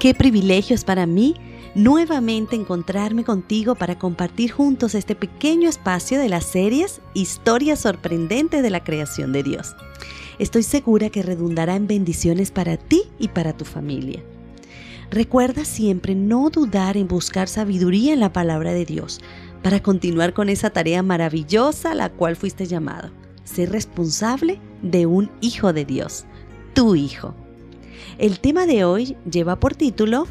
Qué privilegio es para mí nuevamente encontrarme contigo para compartir juntos este pequeño espacio de las series Historias sorprendentes de la creación de Dios. Estoy segura que redundará en bendiciones para ti y para tu familia. Recuerda siempre no dudar en buscar sabiduría en la palabra de Dios para continuar con esa tarea maravillosa a la cual fuiste llamado. Ser responsable de un hijo de Dios, tu hijo. El tema de hoy lleva por título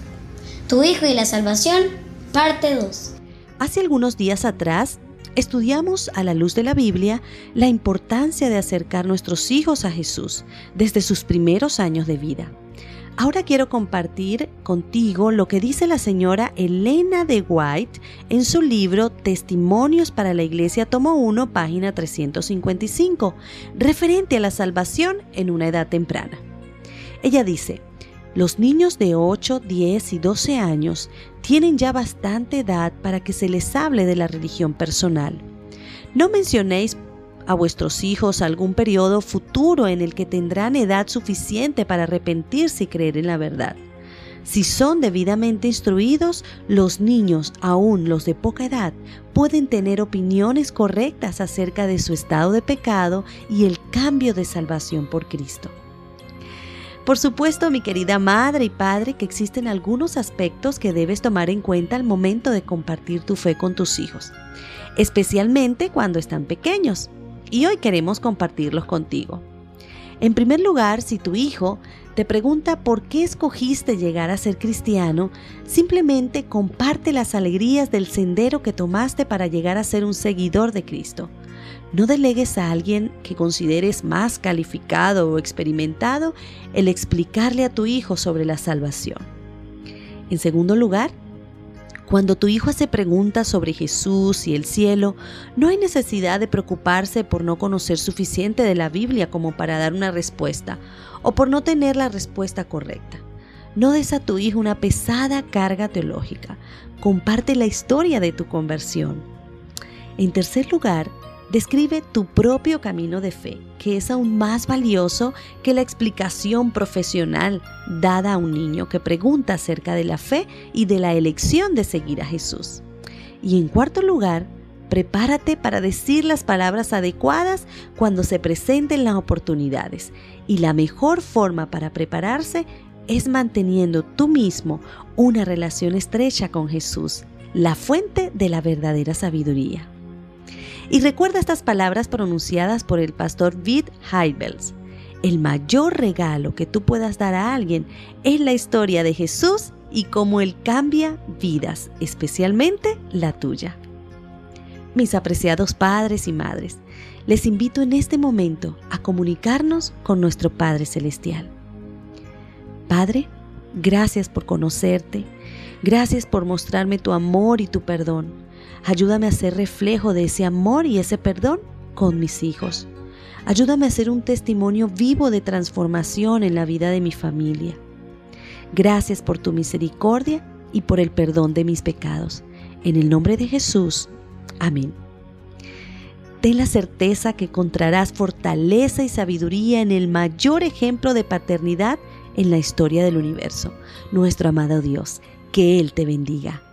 Tu hijo y la salvación, parte 2. Hace algunos días atrás estudiamos a la luz de la Biblia la importancia de acercar nuestros hijos a Jesús desde sus primeros años de vida. Ahora quiero compartir contigo lo que dice la señora Elena de White en su libro Testimonios para la Iglesia, tomo 1, página 355, referente a la salvación en una edad temprana. Ella dice, los niños de 8, 10 y 12 años tienen ya bastante edad para que se les hable de la religión personal. No mencionéis a vuestros hijos algún periodo futuro en el que tendrán edad suficiente para arrepentirse y creer en la verdad. Si son debidamente instruidos, los niños, aún los de poca edad, pueden tener opiniones correctas acerca de su estado de pecado y el cambio de salvación por Cristo. Por supuesto, mi querida madre y padre, que existen algunos aspectos que debes tomar en cuenta al momento de compartir tu fe con tus hijos, especialmente cuando están pequeños. Y hoy queremos compartirlos contigo. En primer lugar, si tu hijo te pregunta por qué escogiste llegar a ser cristiano, simplemente comparte las alegrías del sendero que tomaste para llegar a ser un seguidor de Cristo. No delegues a alguien que consideres más calificado o experimentado el explicarle a tu hijo sobre la salvación. En segundo lugar, cuando tu hijo hace preguntas sobre Jesús y el cielo, no hay necesidad de preocuparse por no conocer suficiente de la Biblia como para dar una respuesta o por no tener la respuesta correcta. No des a tu hijo una pesada carga teológica. Comparte la historia de tu conversión. En tercer lugar, Describe tu propio camino de fe, que es aún más valioso que la explicación profesional dada a un niño que pregunta acerca de la fe y de la elección de seguir a Jesús. Y en cuarto lugar, prepárate para decir las palabras adecuadas cuando se presenten las oportunidades. Y la mejor forma para prepararse es manteniendo tú mismo una relación estrecha con Jesús, la fuente de la verdadera sabiduría. Y recuerda estas palabras pronunciadas por el pastor Vid Heibels. El mayor regalo que tú puedas dar a alguien es la historia de Jesús y cómo Él cambia vidas, especialmente la tuya. Mis apreciados padres y madres, les invito en este momento a comunicarnos con nuestro Padre Celestial. Padre, gracias por conocerte, gracias por mostrarme tu amor y tu perdón. Ayúdame a ser reflejo de ese amor y ese perdón con mis hijos. Ayúdame a ser un testimonio vivo de transformación en la vida de mi familia. Gracias por tu misericordia y por el perdón de mis pecados. En el nombre de Jesús. Amén. Ten la certeza que encontrarás fortaleza y sabiduría en el mayor ejemplo de paternidad en la historia del universo, nuestro amado Dios. Que Él te bendiga.